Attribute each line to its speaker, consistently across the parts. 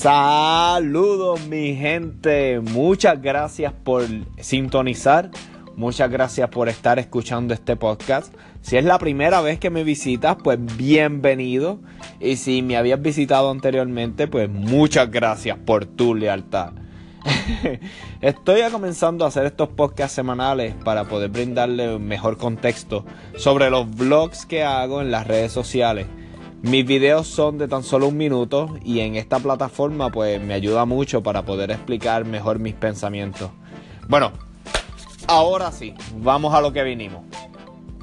Speaker 1: Saludos mi gente, muchas gracias por sintonizar, muchas gracias por estar escuchando este podcast. Si es la primera vez que me visitas, pues bienvenido. Y si me habías visitado anteriormente, pues muchas gracias por tu lealtad. Estoy comenzando a hacer estos podcasts semanales para poder brindarle mejor contexto sobre los vlogs que hago en las redes sociales. Mis videos son de tan solo un minuto y en esta plataforma pues me ayuda mucho para poder explicar mejor mis pensamientos. Bueno, ahora sí, vamos a lo que vinimos.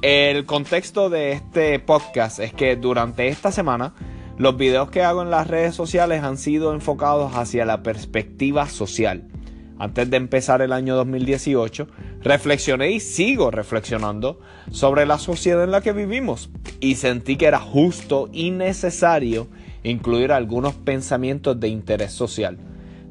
Speaker 1: El contexto de este podcast es que durante esta semana los videos que hago en las redes sociales han sido enfocados hacia la perspectiva social. Antes de empezar el año 2018, reflexioné y sigo reflexionando sobre la sociedad en la que vivimos y sentí que era justo y necesario incluir algunos pensamientos de interés social.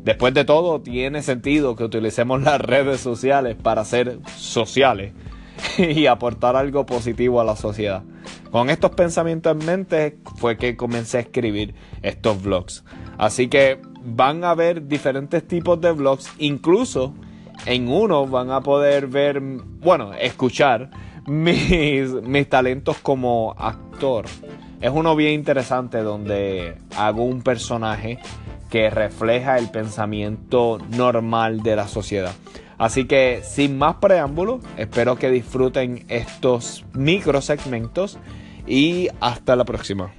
Speaker 1: Después de todo, tiene sentido que utilicemos las redes sociales para ser sociales y aportar algo positivo a la sociedad. Con estos pensamientos en mente fue que comencé a escribir estos vlogs. Así que van a ver diferentes tipos de vlogs, incluso en uno van a poder ver, bueno, escuchar mis, mis talentos como actor. Es uno bien interesante donde hago un personaje que refleja el pensamiento normal de la sociedad. Así que sin más preámbulos, espero que disfruten estos micro segmentos y hasta la próxima.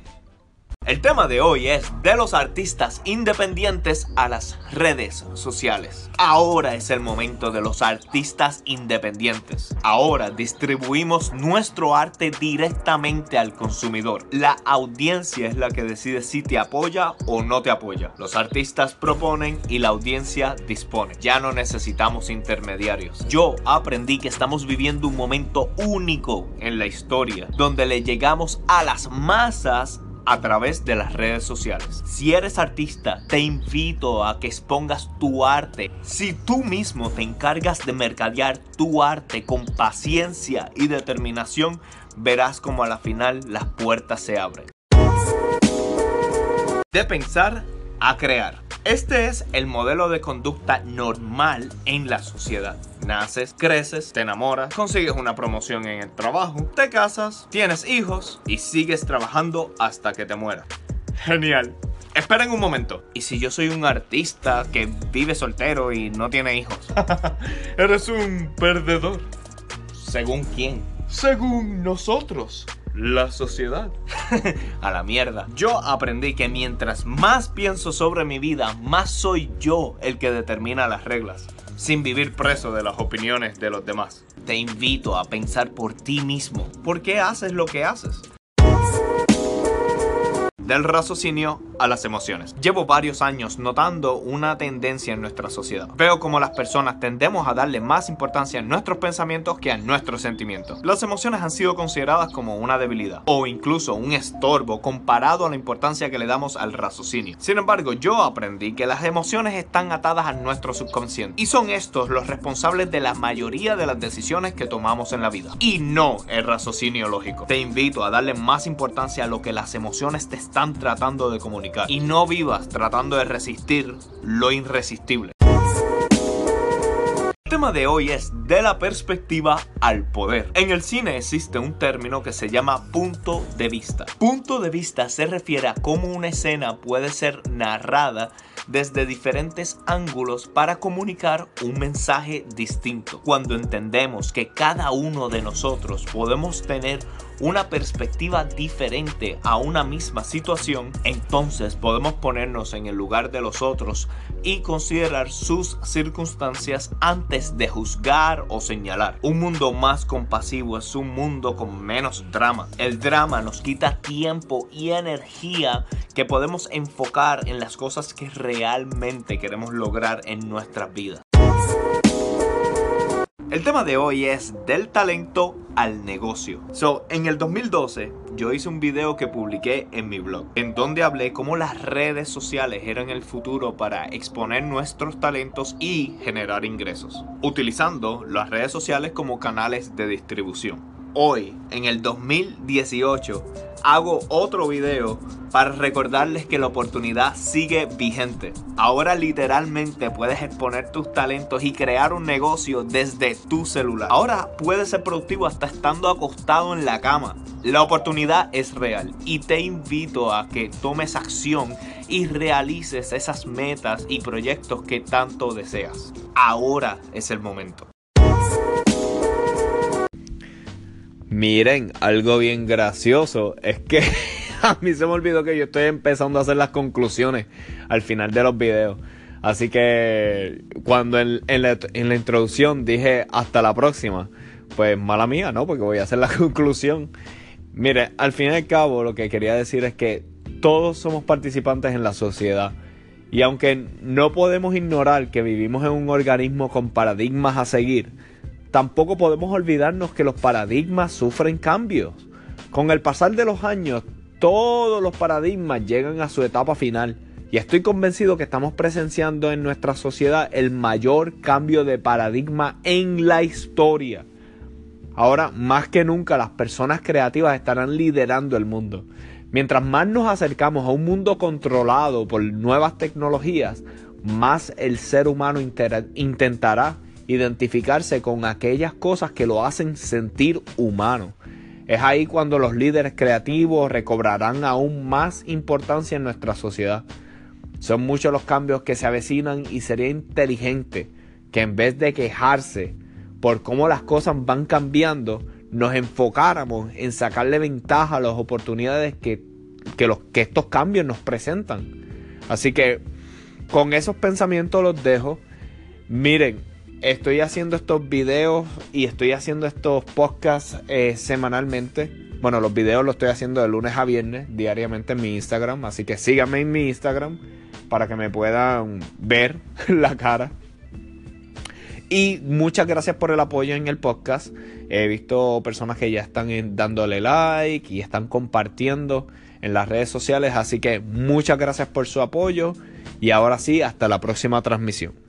Speaker 2: El tema de hoy es de los artistas independientes a las redes sociales. Ahora es el momento de los artistas independientes. Ahora distribuimos nuestro arte directamente al consumidor. La audiencia es la que decide si te apoya o no te apoya. Los artistas proponen y la audiencia dispone. Ya no necesitamos intermediarios. Yo aprendí que estamos viviendo un momento único en la historia donde le llegamos a las masas a través de las redes sociales. Si eres artista, te invito a que expongas tu arte. Si tú mismo te encargas de mercadear tu arte con paciencia y determinación, verás como a la final las puertas se abren. De pensar a crear. Este es el modelo de conducta normal en la sociedad. Naces, creces, te enamoras, consigues una promoción en el trabajo, te casas, tienes hijos y sigues trabajando hasta que te mueras. Genial. Esperen un momento. ¿Y si yo soy un artista que vive soltero y no tiene hijos? Eres un perdedor. ¿Según quién? Según nosotros la sociedad. a la mierda. Yo aprendí que mientras más pienso sobre mi vida, más soy yo el que determina las reglas, sin vivir preso de las opiniones de los demás. Te invito a pensar por ti mismo. ¿Por qué haces lo que haces? del raciocinio a las emociones. Llevo varios años notando una tendencia en nuestra sociedad. Veo como las personas tendemos a darle más importancia a nuestros pensamientos que a nuestros sentimientos. Las emociones han sido consideradas como una debilidad o incluso un estorbo comparado a la importancia que le damos al raciocinio. Sin embargo, yo aprendí que las emociones están atadas a nuestro subconsciente y son estos los responsables de la mayoría de las decisiones que tomamos en la vida y no el raciocinio lógico. Te invito a darle más importancia a lo que las emociones te están tratando de comunicar. Y no vivas tratando de resistir lo irresistible. El tema de hoy es de la perspectiva al poder. En el cine existe un término que se llama punto de vista. Punto de vista se refiere a cómo una escena puede ser narrada desde diferentes ángulos para comunicar un mensaje distinto. Cuando entendemos que cada uno de nosotros podemos tener una perspectiva diferente a una misma situación, entonces podemos ponernos en el lugar de los otros y considerar sus circunstancias antes de juzgar o señalar. Un mundo más compasivo es un mundo con menos drama. El drama nos quita tiempo y energía que podemos enfocar en las cosas que realmente queremos lograr en nuestras vidas. El tema de hoy es del talento al negocio. So, en el 2012 yo hice un video que publiqué en mi blog, en donde hablé cómo las redes sociales eran el futuro para exponer nuestros talentos y generar ingresos, utilizando las redes sociales como canales de distribución. Hoy, en el 2018, hago otro video para recordarles que la oportunidad sigue vigente. Ahora literalmente puedes exponer tus talentos y crear un negocio desde tu celular. Ahora puedes ser productivo hasta estando acostado en la cama. La oportunidad es real y te invito a que tomes acción y realices esas metas y proyectos que tanto deseas. Ahora es el momento.
Speaker 1: Miren, algo bien gracioso es que a mí se me olvidó que yo estoy empezando a hacer las conclusiones al final de los videos. Así que cuando en, la, introducción dije hasta la próxima, pues mala mía, ¿no? Porque voy a hacer la conclusión. Mire, al fin y al cabo lo que quería decir es que todos somos participantes en la sociedad. Y aunque no podemos ignorar que vivimos en un organismo con paradigmas a seguir, tampoco podemos olvidarnos que los paradigmas sufren cambios. Con el pasar de los años, todos los paradigmas llegan a su etapa final. Y estoy convencido que estamos presenciando en nuestra sociedad el mayor cambio de paradigma en la historia. Ahora, más que nunca, las personas creativas estarán liderando el mundo. Mientras más nos acercamos a un mundo controlado por nuevas tecnologías, más el ser humano intentará identificarse con aquellas cosas que lo hacen sentir humano. Es ahí cuando los líderes creativos recobrarán aún más importancia en nuestra sociedad. Son muchos los cambios que se avecinan y sería inteligente que en vez de quejarse por cómo las cosas van cambiando, nos enfocáramos en sacarle ventaja a las oportunidades que, los, que estos cambios nos presentan. Así que con esos pensamientos los dejo. Miren, estoy haciendo estos videos y estoy haciendo estos podcasts eh, semanalmente. Bueno, los videos los estoy haciendo de lunes a viernes diariamente en mi Instagram. Así que síganme en mi Instagram para que me puedan ver la cara. Y muchas gracias por el apoyo en el podcast. He visto personas que ya están dándole like y están compartiendo en las redes sociales. Así que muchas gracias por su apoyo. Y ahora sí, hasta la próxima transmisión.